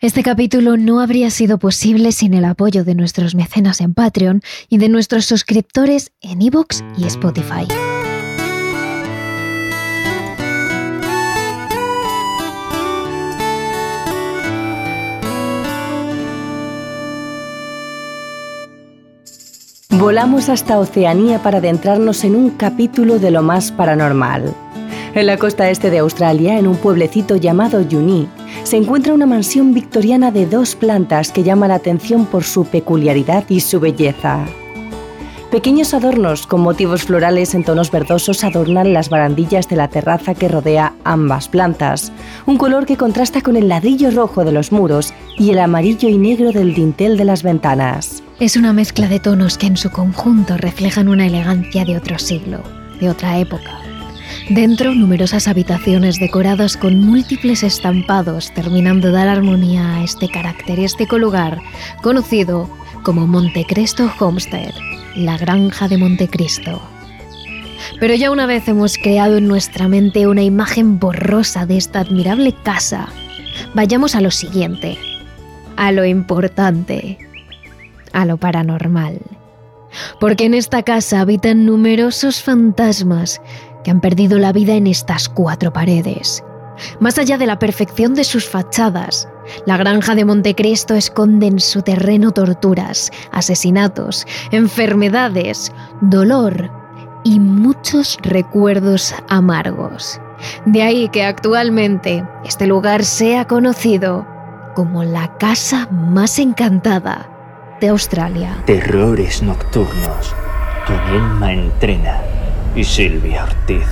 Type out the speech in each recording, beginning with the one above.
Este capítulo no habría sido posible sin el apoyo de nuestros mecenas en Patreon y de nuestros suscriptores en iVoox y Spotify. Volamos hasta Oceanía para adentrarnos en un capítulo de lo más paranormal. En la costa este de Australia, en un pueblecito llamado Yuni, se encuentra una mansión victoriana de dos plantas que llama la atención por su peculiaridad y su belleza. Pequeños adornos con motivos florales en tonos verdosos adornan las barandillas de la terraza que rodea ambas plantas, un color que contrasta con el ladrillo rojo de los muros y el amarillo y negro del dintel de las ventanas. Es una mezcla de tonos que en su conjunto reflejan una elegancia de otro siglo, de otra época. Dentro, numerosas habitaciones decoradas con múltiples estampados terminan de dar armonía a este característico lugar conocido como Montecristo Homestead, la granja de Montecristo. Pero ya una vez hemos creado en nuestra mente una imagen borrosa de esta admirable casa, vayamos a lo siguiente, a lo importante a lo paranormal. Porque en esta casa habitan numerosos fantasmas que han perdido la vida en estas cuatro paredes. Más allá de la perfección de sus fachadas, la granja de Montecristo esconde en su terreno torturas, asesinatos, enfermedades, dolor y muchos recuerdos amargos. De ahí que actualmente este lugar sea conocido como la casa más encantada de Australia. Terrores nocturnos con Entrena y Silvia Ortiz.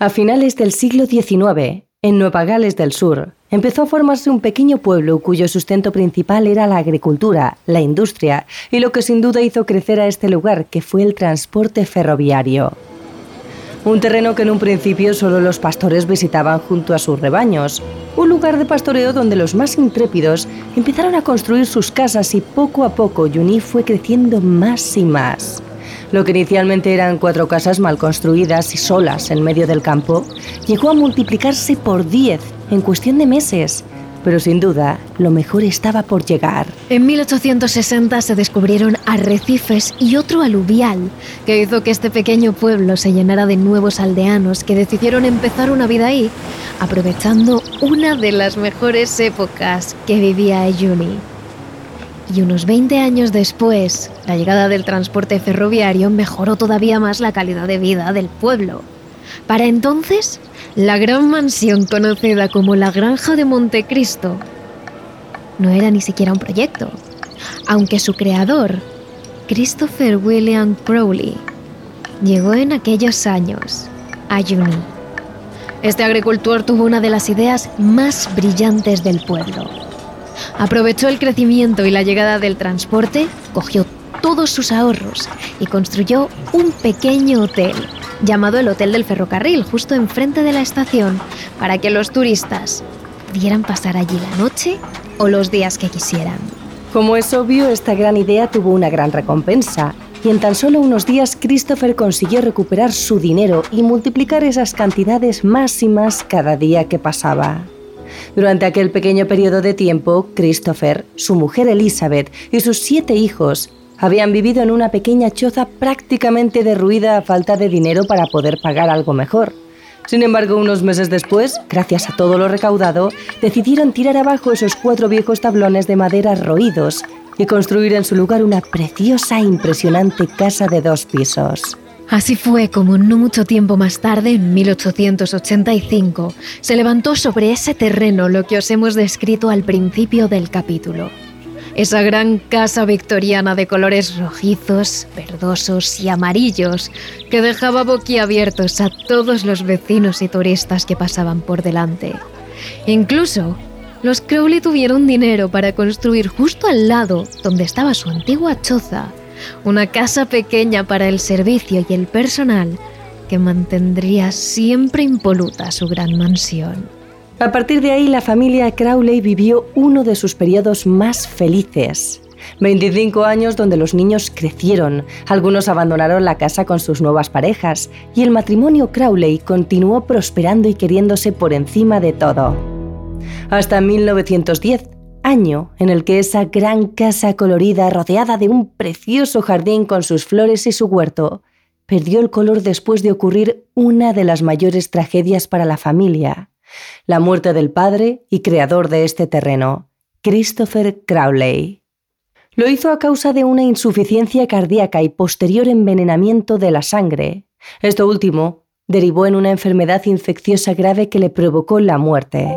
A finales del siglo XIX, en Nueva Gales del Sur, empezó a formarse un pequeño pueblo cuyo sustento principal era la agricultura, la industria y lo que sin duda hizo crecer a este lugar, que fue el transporte ferroviario. Un terreno que en un principio solo los pastores visitaban junto a sus rebaños. Un lugar de pastoreo donde los más intrépidos empezaron a construir sus casas y poco a poco Yuni fue creciendo más y más. Lo que inicialmente eran cuatro casas mal construidas y solas en medio del campo, llegó a multiplicarse por diez en cuestión de meses pero sin duda lo mejor estaba por llegar. En 1860 se descubrieron arrecifes y otro aluvial que hizo que este pequeño pueblo se llenara de nuevos aldeanos que decidieron empezar una vida ahí, aprovechando una de las mejores épocas que vivía Ayuni. Y unos 20 años después, la llegada del transporte ferroviario mejoró todavía más la calidad de vida del pueblo. Para entonces, la gran mansión conocida como la Granja de Montecristo no era ni siquiera un proyecto, aunque su creador, Christopher William Crowley, llegó en aquellos años a Juni. Este agricultor tuvo una de las ideas más brillantes del pueblo. Aprovechó el crecimiento y la llegada del transporte, cogió todos sus ahorros y construyó un pequeño hotel llamado el Hotel del Ferrocarril, justo enfrente de la estación, para que los turistas pudieran pasar allí la noche o los días que quisieran. Como es obvio, esta gran idea tuvo una gran recompensa, y en tan solo unos días Christopher consiguió recuperar su dinero y multiplicar esas cantidades más y más cada día que pasaba. Durante aquel pequeño periodo de tiempo, Christopher, su mujer Elizabeth y sus siete hijos habían vivido en una pequeña choza prácticamente derruida a falta de dinero para poder pagar algo mejor. Sin embargo, unos meses después, gracias a todo lo recaudado, decidieron tirar abajo esos cuatro viejos tablones de madera roídos y construir en su lugar una preciosa e impresionante casa de dos pisos. Así fue como no mucho tiempo más tarde, en 1885, se levantó sobre ese terreno lo que os hemos descrito al principio del capítulo esa gran casa victoriana de colores rojizos, verdosos y amarillos que dejaba boquiabiertos a todos los vecinos y turistas que pasaban por delante. Incluso los Crowley tuvieron dinero para construir justo al lado donde estaba su antigua choza, una casa pequeña para el servicio y el personal que mantendría siempre impoluta su gran mansión. A partir de ahí, la familia Crowley vivió uno de sus periodos más felices. 25 años donde los niños crecieron, algunos abandonaron la casa con sus nuevas parejas y el matrimonio Crowley continuó prosperando y queriéndose por encima de todo. hasta 1910, año en el que esa gran casa colorida rodeada de un precioso jardín con sus flores y su huerto perdió el color después de ocurrir una de las mayores tragedias para la familia, la muerte del padre y creador de este terreno, Christopher Crowley. Lo hizo a causa de una insuficiencia cardíaca y posterior envenenamiento de la sangre. Esto último derivó en una enfermedad infecciosa grave que le provocó la muerte.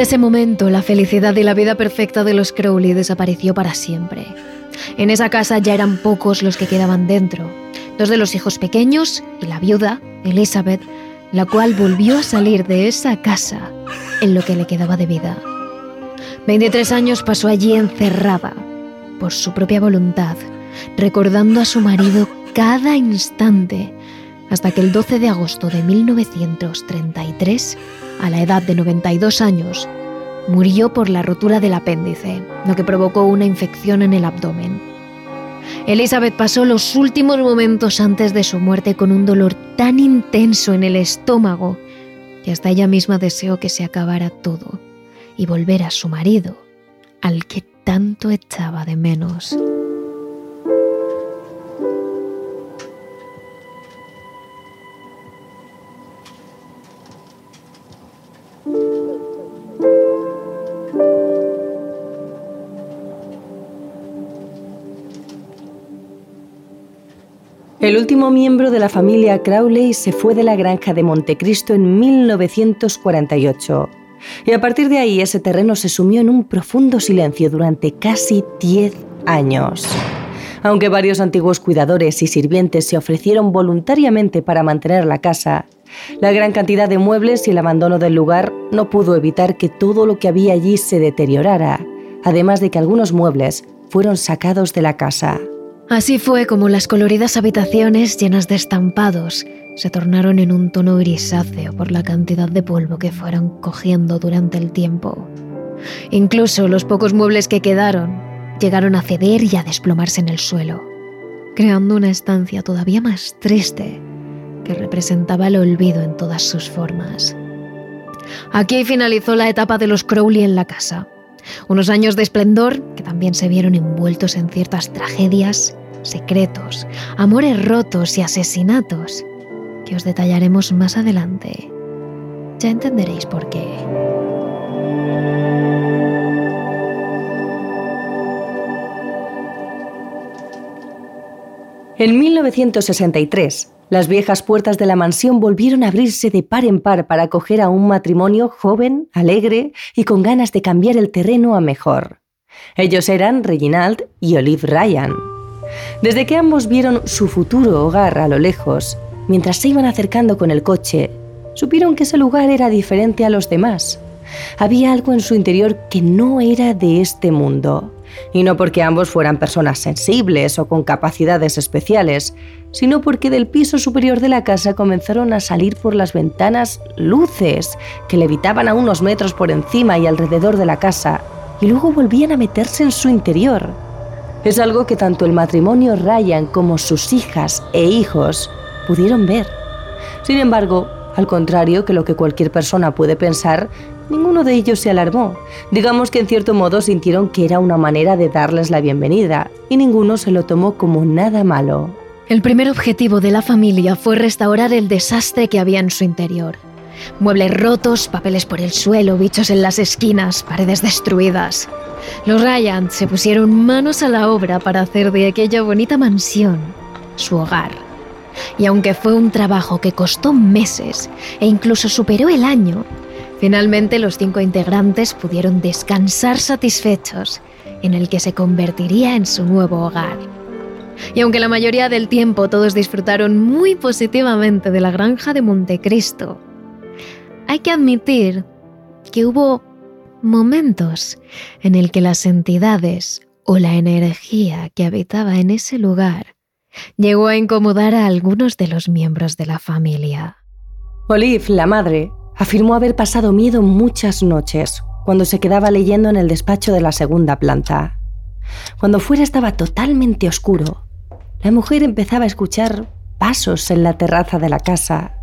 Desde ese momento, la felicidad y la vida perfecta de los Crowley desapareció para siempre. En esa casa ya eran pocos los que quedaban dentro, dos de los hijos pequeños y la viuda, Elizabeth, la cual volvió a salir de esa casa en lo que le quedaba de vida. 23 años pasó allí encerrada, por su propia voluntad, recordando a su marido cada instante, hasta que el 12 de agosto de 1933 a la edad de 92 años, murió por la rotura del apéndice, lo que provocó una infección en el abdomen. Elizabeth pasó los últimos momentos antes de su muerte con un dolor tan intenso en el estómago que hasta ella misma deseó que se acabara todo y volver a su marido, al que tanto echaba de menos. El último miembro de la familia Crowley se fue de la granja de Montecristo en 1948 y a partir de ahí ese terreno se sumió en un profundo silencio durante casi 10 años. Aunque varios antiguos cuidadores y sirvientes se ofrecieron voluntariamente para mantener la casa, la gran cantidad de muebles y el abandono del lugar no pudo evitar que todo lo que había allí se deteriorara, además de que algunos muebles fueron sacados de la casa. Así fue como las coloridas habitaciones llenas de estampados se tornaron en un tono grisáceo por la cantidad de polvo que fueron cogiendo durante el tiempo. Incluso los pocos muebles que quedaron llegaron a ceder y a desplomarse en el suelo, creando una estancia todavía más triste que representaba el olvido en todas sus formas. Aquí finalizó la etapa de los Crowley en la casa. Unos años de esplendor que también se vieron envueltos en ciertas tragedias secretos, amores rotos y asesinatos que os detallaremos más adelante. Ya entenderéis por qué. En 1963, las viejas puertas de la mansión volvieron a abrirse de par en par para acoger a un matrimonio joven, alegre y con ganas de cambiar el terreno a mejor. Ellos eran Reginald y Olive Ryan. Desde que ambos vieron su futuro hogar a lo lejos, mientras se iban acercando con el coche, supieron que ese lugar era diferente a los demás. Había algo en su interior que no era de este mundo. Y no porque ambos fueran personas sensibles o con capacidades especiales, sino porque del piso superior de la casa comenzaron a salir por las ventanas luces que levitaban a unos metros por encima y alrededor de la casa, y luego volvían a meterse en su interior. Es algo que tanto el matrimonio Ryan como sus hijas e hijos pudieron ver. Sin embargo, al contrario que lo que cualquier persona puede pensar, ninguno de ellos se alarmó. Digamos que en cierto modo sintieron que era una manera de darles la bienvenida, y ninguno se lo tomó como nada malo. El primer objetivo de la familia fue restaurar el desastre que había en su interior. Muebles rotos, papeles por el suelo, bichos en las esquinas, paredes destruidas. Los Ryan se pusieron manos a la obra para hacer de aquella bonita mansión su hogar. Y aunque fue un trabajo que costó meses e incluso superó el año, finalmente los cinco integrantes pudieron descansar satisfechos en el que se convertiría en su nuevo hogar. Y aunque la mayoría del tiempo todos disfrutaron muy positivamente de la granja de Montecristo, hay que admitir que hubo momentos en el que las entidades o la energía que habitaba en ese lugar llegó a incomodar a algunos de los miembros de la familia. Olive, la madre, afirmó haber pasado miedo muchas noches cuando se quedaba leyendo en el despacho de la segunda planta. Cuando fuera estaba totalmente oscuro, la mujer empezaba a escuchar pasos en la terraza de la casa.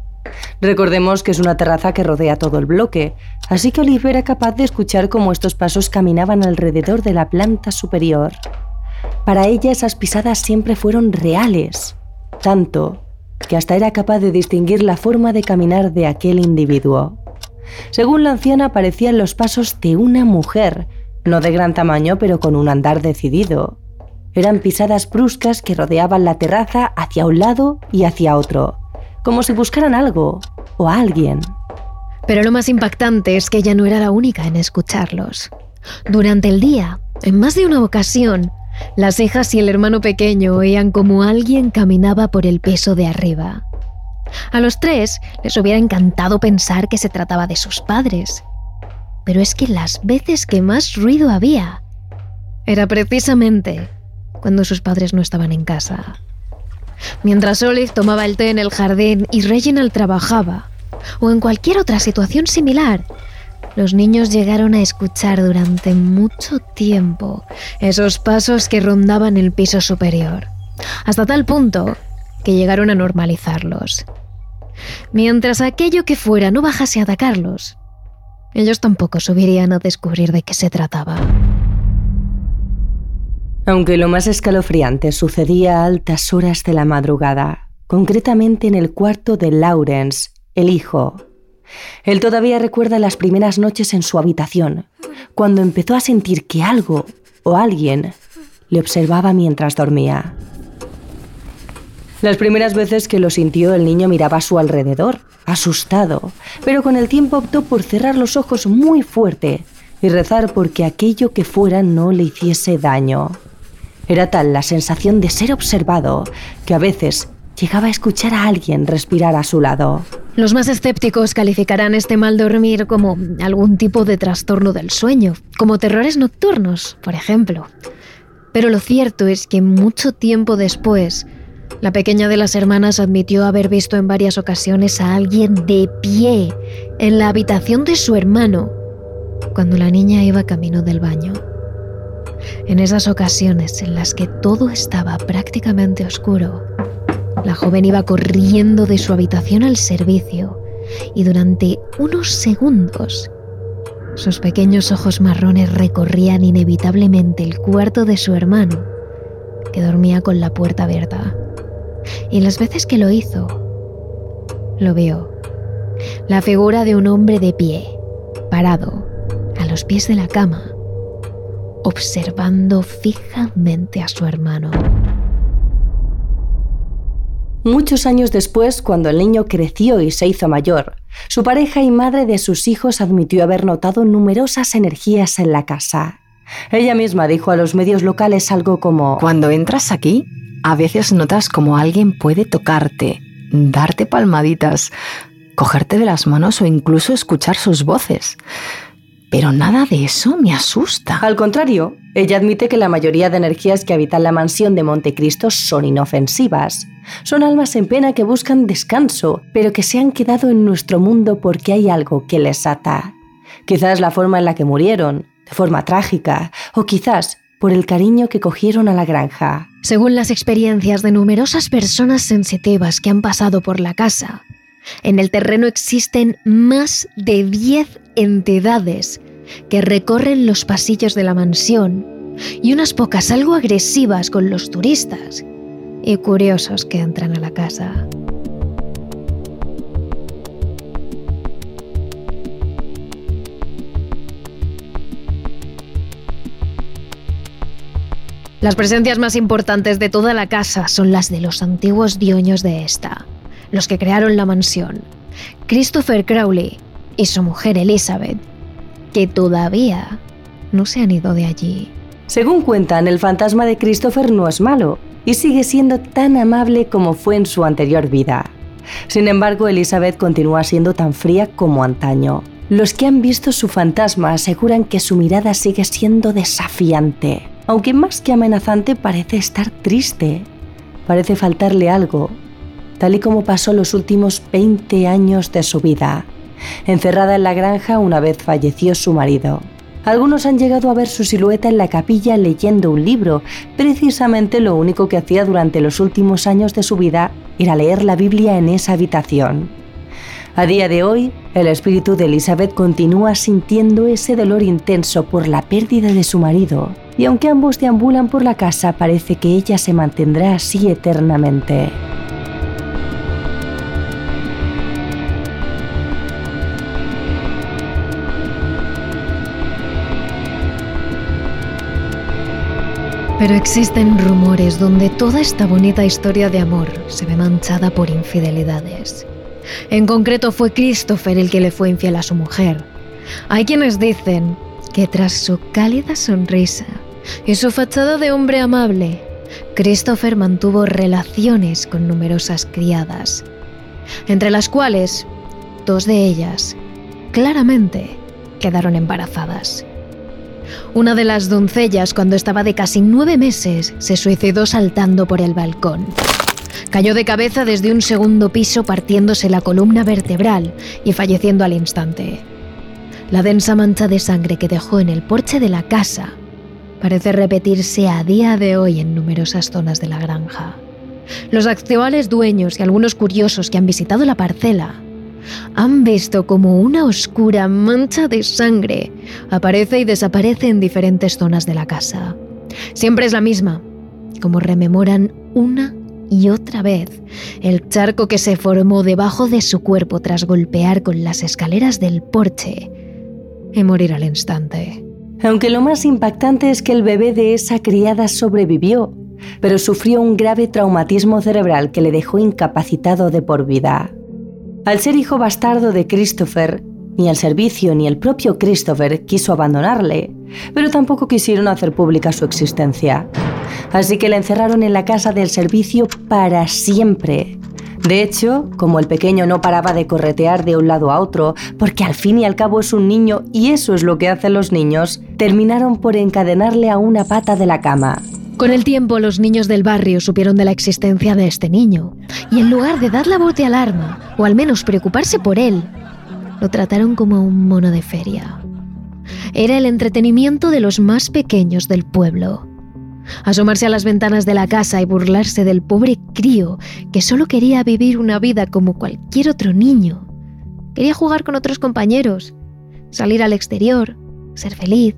Recordemos que es una terraza que rodea todo el bloque, así que Olive era capaz de escuchar cómo estos pasos caminaban alrededor de la planta superior. Para ella esas pisadas siempre fueron reales, tanto que hasta era capaz de distinguir la forma de caminar de aquel individuo. Según la anciana parecían los pasos de una mujer, no de gran tamaño pero con un andar decidido. Eran pisadas bruscas que rodeaban la terraza hacia un lado y hacia otro, como si buscaran algo o a alguien. Pero lo más impactante es que ella no era la única en escucharlos. Durante el día, en más de una ocasión, las hijas y el hermano pequeño oían como alguien caminaba por el piso de arriba. A los tres les hubiera encantado pensar que se trataba de sus padres. Pero es que las veces que más ruido había era precisamente cuando sus padres no estaban en casa. Mientras Olive tomaba el té en el jardín y Reginald trabajaba, o en cualquier otra situación similar, los niños llegaron a escuchar durante mucho tiempo esos pasos que rondaban el piso superior, hasta tal punto que llegaron a normalizarlos. Mientras aquello que fuera no bajase a atacarlos, ellos tampoco subirían a descubrir de qué se trataba. Aunque lo más escalofriante sucedía a altas horas de la madrugada, concretamente en el cuarto de Lawrence, el hijo, él todavía recuerda las primeras noches en su habitación, cuando empezó a sentir que algo o alguien le observaba mientras dormía. Las primeras veces que lo sintió, el niño miraba a su alrededor, asustado, pero con el tiempo optó por cerrar los ojos muy fuerte y rezar porque aquello que fuera no le hiciese daño. Era tal la sensación de ser observado que a veces llegaba a escuchar a alguien respirar a su lado. Los más escépticos calificarán este mal dormir como algún tipo de trastorno del sueño, como terrores nocturnos, por ejemplo. Pero lo cierto es que mucho tiempo después, la pequeña de las hermanas admitió haber visto en varias ocasiones a alguien de pie en la habitación de su hermano cuando la niña iba camino del baño. En esas ocasiones en las que todo estaba prácticamente oscuro, la joven iba corriendo de su habitación al servicio y durante unos segundos sus pequeños ojos marrones recorrían inevitablemente el cuarto de su hermano, que dormía con la puerta abierta. Y las veces que lo hizo, lo vio. La figura de un hombre de pie, parado, a los pies de la cama, observando fijamente a su hermano. Muchos años después, cuando el niño creció y se hizo mayor, su pareja y madre de sus hijos admitió haber notado numerosas energías en la casa. Ella misma dijo a los medios locales algo como Cuando entras aquí, a veces notas como alguien puede tocarte, darte palmaditas, cogerte de las manos o incluso escuchar sus voces. Pero nada de eso me asusta. Al contrario, ella admite que la mayoría de energías que habitan la mansión de Montecristo son inofensivas. Son almas en pena que buscan descanso, pero que se han quedado en nuestro mundo porque hay algo que les ata. Quizás la forma en la que murieron, de forma trágica, o quizás por el cariño que cogieron a la granja. Según las experiencias de numerosas personas sensitivas que han pasado por la casa, en el terreno existen más de 10 entidades que recorren los pasillos de la mansión y unas pocas algo agresivas con los turistas y curiosos que entran a la casa. Las presencias más importantes de toda la casa son las de los antiguos dueños de esta, los que crearon la mansión, Christopher Crowley y su mujer Elizabeth, que todavía no se han ido de allí. Según cuentan, el fantasma de Christopher no es malo y sigue siendo tan amable como fue en su anterior vida. Sin embargo, Elizabeth continúa siendo tan fría como antaño. Los que han visto su fantasma aseguran que su mirada sigue siendo desafiante, aunque más que amenazante parece estar triste. Parece faltarle algo, tal y como pasó los últimos 20 años de su vida, encerrada en la granja una vez falleció su marido. Algunos han llegado a ver su silueta en la capilla leyendo un libro. Precisamente lo único que hacía durante los últimos años de su vida era leer la Biblia en esa habitación. A día de hoy, el espíritu de Elizabeth continúa sintiendo ese dolor intenso por la pérdida de su marido, y aunque ambos deambulan por la casa, parece que ella se mantendrá así eternamente. Pero existen rumores donde toda esta bonita historia de amor se ve manchada por infidelidades. En concreto fue Christopher el que le fue infiel a su mujer. Hay quienes dicen que tras su cálida sonrisa y su fachada de hombre amable, Christopher mantuvo relaciones con numerosas criadas, entre las cuales dos de ellas claramente quedaron embarazadas. Una de las doncellas, cuando estaba de casi nueve meses, se suicidó saltando por el balcón. Cayó de cabeza desde un segundo piso partiéndose la columna vertebral y falleciendo al instante. La densa mancha de sangre que dejó en el porche de la casa parece repetirse a día de hoy en numerosas zonas de la granja. Los actuales dueños y algunos curiosos que han visitado la parcela han visto como una oscura mancha de sangre aparece y desaparece en diferentes zonas de la casa. Siempre es la misma, como rememoran una y otra vez el charco que se formó debajo de su cuerpo tras golpear con las escaleras del porche y morir al instante. Aunque lo más impactante es que el bebé de esa criada sobrevivió, pero sufrió un grave traumatismo cerebral que le dejó incapacitado de por vida. Al ser hijo bastardo de Christopher, ni el servicio ni el propio Christopher quiso abandonarle, pero tampoco quisieron hacer pública su existencia. Así que le encerraron en la casa del servicio para siempre. De hecho, como el pequeño no paraba de corretear de un lado a otro, porque al fin y al cabo es un niño y eso es lo que hacen los niños, terminaron por encadenarle a una pata de la cama. Con el tiempo, los niños del barrio supieron de la existencia de este niño, y en lugar de dar la voz de alarma, o al menos preocuparse por él, lo trataron como un mono de feria. Era el entretenimiento de los más pequeños del pueblo. Asomarse a las ventanas de la casa y burlarse del pobre crío que solo quería vivir una vida como cualquier otro niño. Quería jugar con otros compañeros, salir al exterior, ser feliz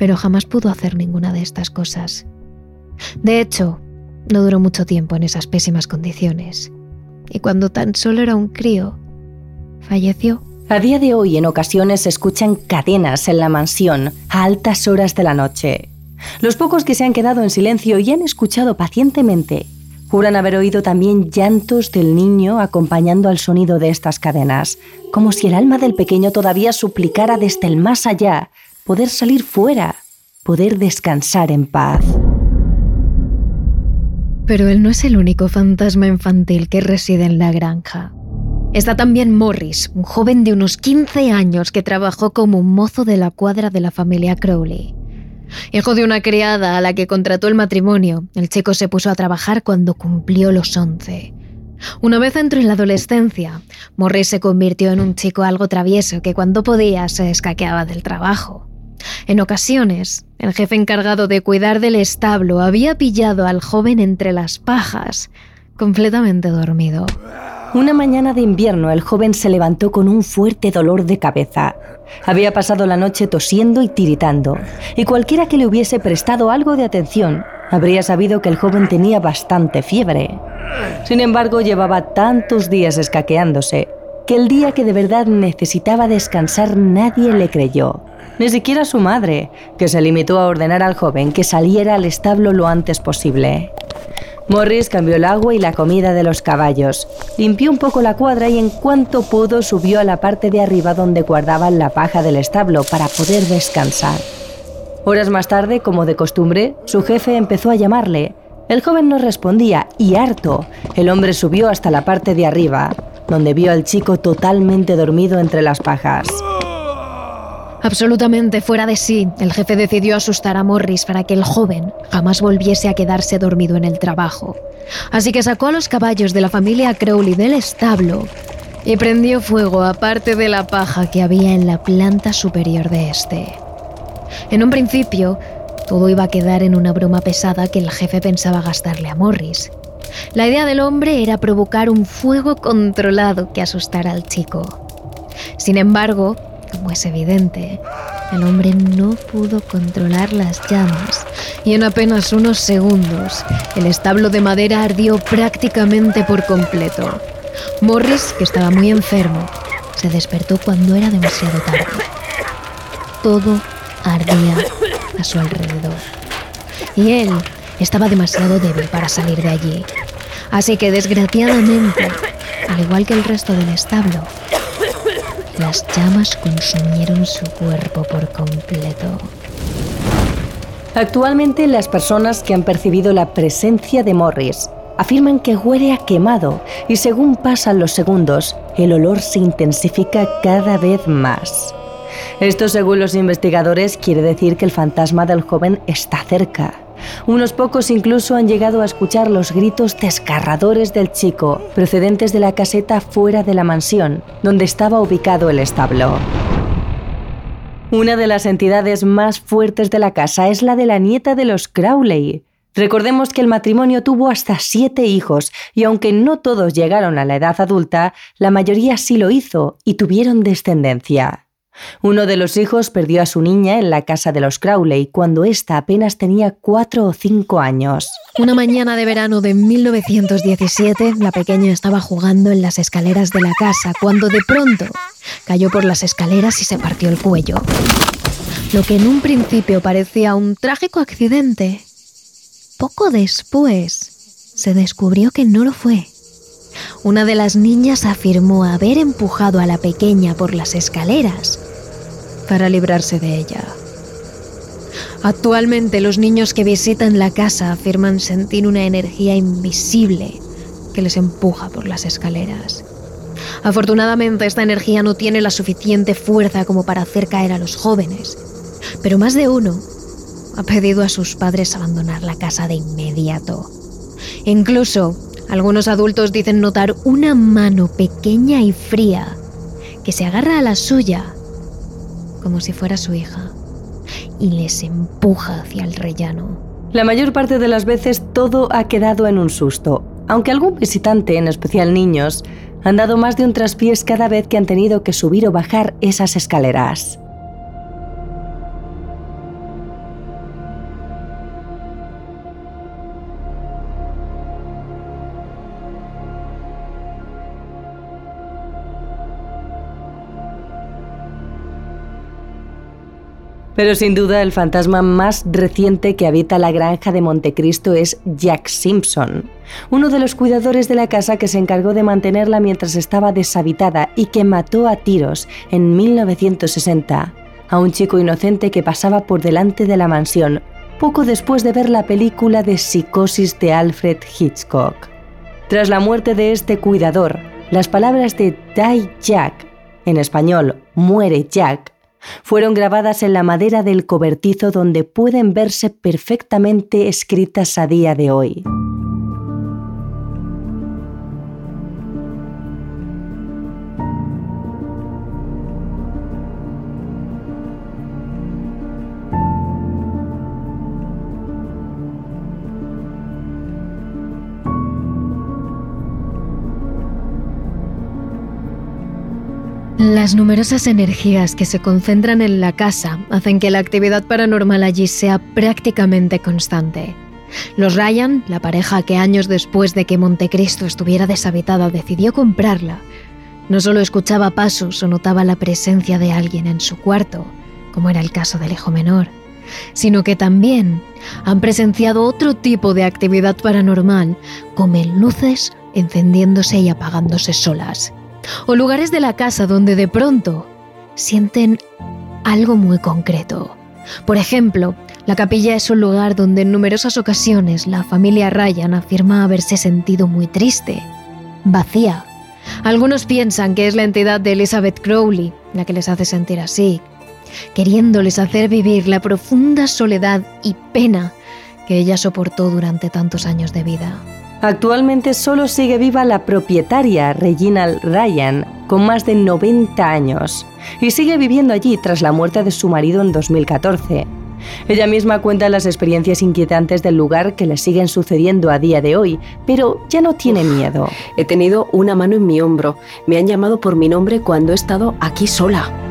pero jamás pudo hacer ninguna de estas cosas. De hecho, no duró mucho tiempo en esas pésimas condiciones, y cuando tan solo era un crío, falleció. A día de hoy en ocasiones se escuchan cadenas en la mansión a altas horas de la noche. Los pocos que se han quedado en silencio y han escuchado pacientemente juran haber oído también llantos del niño acompañando al sonido de estas cadenas, como si el alma del pequeño todavía suplicara desde el más allá poder salir fuera, poder descansar en paz. Pero él no es el único fantasma infantil que reside en la granja. Está también Morris, un joven de unos 15 años que trabajó como un mozo de la cuadra de la familia Crowley. Hijo de una criada a la que contrató el matrimonio, el chico se puso a trabajar cuando cumplió los 11. Una vez entró en la adolescencia, Morris se convirtió en un chico algo travieso que cuando podía se escaqueaba del trabajo. En ocasiones, el jefe encargado de cuidar del establo había pillado al joven entre las pajas, completamente dormido. Una mañana de invierno el joven se levantó con un fuerte dolor de cabeza. Había pasado la noche tosiendo y tiritando, y cualquiera que le hubiese prestado algo de atención habría sabido que el joven tenía bastante fiebre. Sin embargo, llevaba tantos días escaqueándose que el día que de verdad necesitaba descansar nadie le creyó ni siquiera su madre, que se limitó a ordenar al joven que saliera al establo lo antes posible. Morris cambió el agua y la comida de los caballos, limpió un poco la cuadra y en cuanto pudo subió a la parte de arriba donde guardaban la paja del establo para poder descansar. Horas más tarde, como de costumbre, su jefe empezó a llamarle. El joven no respondía y harto, el hombre subió hasta la parte de arriba. donde vio al chico totalmente dormido entre las pajas. Absolutamente fuera de sí, el jefe decidió asustar a Morris para que el joven jamás volviese a quedarse dormido en el trabajo. Así que sacó a los caballos de la familia Crowley del establo y prendió fuego a parte de la paja que había en la planta superior de este. En un principio, todo iba a quedar en una broma pesada que el jefe pensaba gastarle a Morris. La idea del hombre era provocar un fuego controlado que asustara al chico. Sin embargo, como es evidente, el hombre no pudo controlar las llamas y en apenas unos segundos el establo de madera ardió prácticamente por completo. Morris, que estaba muy enfermo, se despertó cuando era demasiado tarde. Todo ardía a su alrededor. Y él estaba demasiado débil para salir de allí. Así que desgraciadamente, al igual que el resto del establo, las llamas consumieron su cuerpo por completo. Actualmente las personas que han percibido la presencia de Morris afirman que huele a quemado y según pasan los segundos, el olor se intensifica cada vez más. Esto según los investigadores quiere decir que el fantasma del joven está cerca. Unos pocos incluso han llegado a escuchar los gritos desgarradores del chico, procedentes de la caseta fuera de la mansión, donde estaba ubicado el establo. Una de las entidades más fuertes de la casa es la de la nieta de los Crowley. Recordemos que el matrimonio tuvo hasta siete hijos y aunque no todos llegaron a la edad adulta, la mayoría sí lo hizo y tuvieron descendencia. Uno de los hijos perdió a su niña en la casa de los Crowley cuando ésta apenas tenía cuatro o cinco años. Una mañana de verano de 1917, la pequeña estaba jugando en las escaleras de la casa cuando de pronto cayó por las escaleras y se partió el cuello. Lo que en un principio parecía un trágico accidente, poco después se descubrió que no lo fue. Una de las niñas afirmó haber empujado a la pequeña por las escaleras para librarse de ella. Actualmente los niños que visitan la casa afirman sentir una energía invisible que les empuja por las escaleras. Afortunadamente esta energía no tiene la suficiente fuerza como para hacer caer a los jóvenes, pero más de uno ha pedido a sus padres abandonar la casa de inmediato. Incluso algunos adultos dicen notar una mano pequeña y fría que se agarra a la suya como si fuera su hija, y les empuja hacia el rellano. La mayor parte de las veces todo ha quedado en un susto, aunque algún visitante, en especial niños, han dado más de un traspiés cada vez que han tenido que subir o bajar esas escaleras. Pero sin duda el fantasma más reciente que habita la granja de Montecristo es Jack Simpson, uno de los cuidadores de la casa que se encargó de mantenerla mientras estaba deshabitada y que mató a tiros en 1960 a un chico inocente que pasaba por delante de la mansión poco después de ver la película de psicosis de Alfred Hitchcock. Tras la muerte de este cuidador, las palabras de Die Jack, en español, muere Jack, fueron grabadas en la madera del cobertizo donde pueden verse perfectamente escritas a día de hoy. Las numerosas energías que se concentran en la casa hacen que la actividad paranormal allí sea prácticamente constante. Los Ryan, la pareja que años después de que Montecristo estuviera deshabitada decidió comprarla, no solo escuchaba pasos o notaba la presencia de alguien en su cuarto, como era el caso del hijo menor, sino que también han presenciado otro tipo de actividad paranormal, como luces encendiéndose y apagándose solas o lugares de la casa donde de pronto sienten algo muy concreto. Por ejemplo, la capilla es un lugar donde en numerosas ocasiones la familia Ryan afirma haberse sentido muy triste, vacía, Algunos piensan que es la entidad de Elizabeth Crowley la que les hace sentir así, queriéndoles hacer vivir la profunda soledad y pena que ella soportó durante tantos años de vida. Actualmente solo sigue viva la propietaria Reginald Ryan, con más de 90 años, y sigue viviendo allí tras la muerte de su marido en 2014. Ella misma cuenta las experiencias inquietantes del lugar que le siguen sucediendo a día de hoy, pero ya no tiene miedo. He tenido una mano en mi hombro. Me han llamado por mi nombre cuando he estado aquí sola.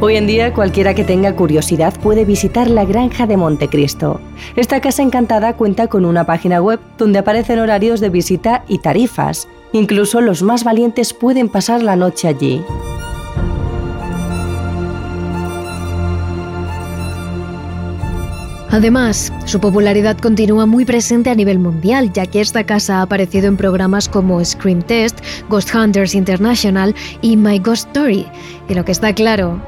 Hoy en día cualquiera que tenga curiosidad puede visitar la Granja de Montecristo. Esta casa encantada cuenta con una página web donde aparecen horarios de visita y tarifas. Incluso los más valientes pueden pasar la noche allí. Además, su popularidad continúa muy presente a nivel mundial, ya que esta casa ha aparecido en programas como Scream Test, Ghost Hunters International y My Ghost Story. Y lo que está claro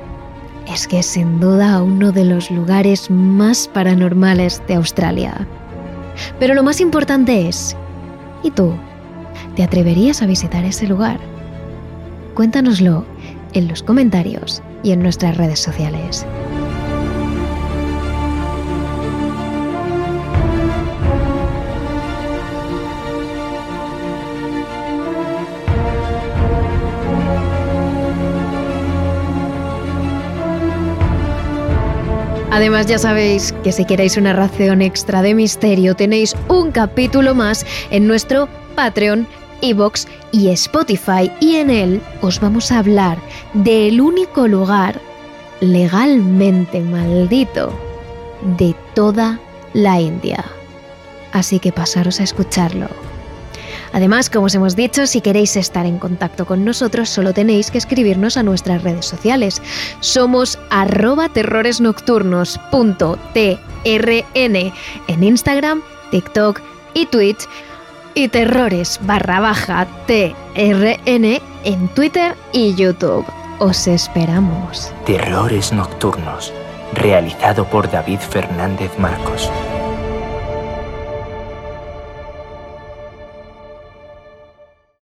es que es sin duda uno de los lugares más paranormales de Australia. Pero lo más importante es, ¿y tú? ¿Te atreverías a visitar ese lugar? Cuéntanoslo en los comentarios y en nuestras redes sociales. Además ya sabéis que si queréis una ración extra de misterio tenéis un capítulo más en nuestro Patreon, Evox y Spotify y en él os vamos a hablar del único lugar legalmente maldito de toda la India. Así que pasaros a escucharlo. Además, como os hemos dicho, si queréis estar en contacto con nosotros, solo tenéis que escribirnos a nuestras redes sociales. Somos arroba terroresnocturnos.trn en Instagram, TikTok y Twitch y terrores barra baja TRN en Twitter y YouTube. Os esperamos. Terrores Nocturnos, realizado por David Fernández Marcos.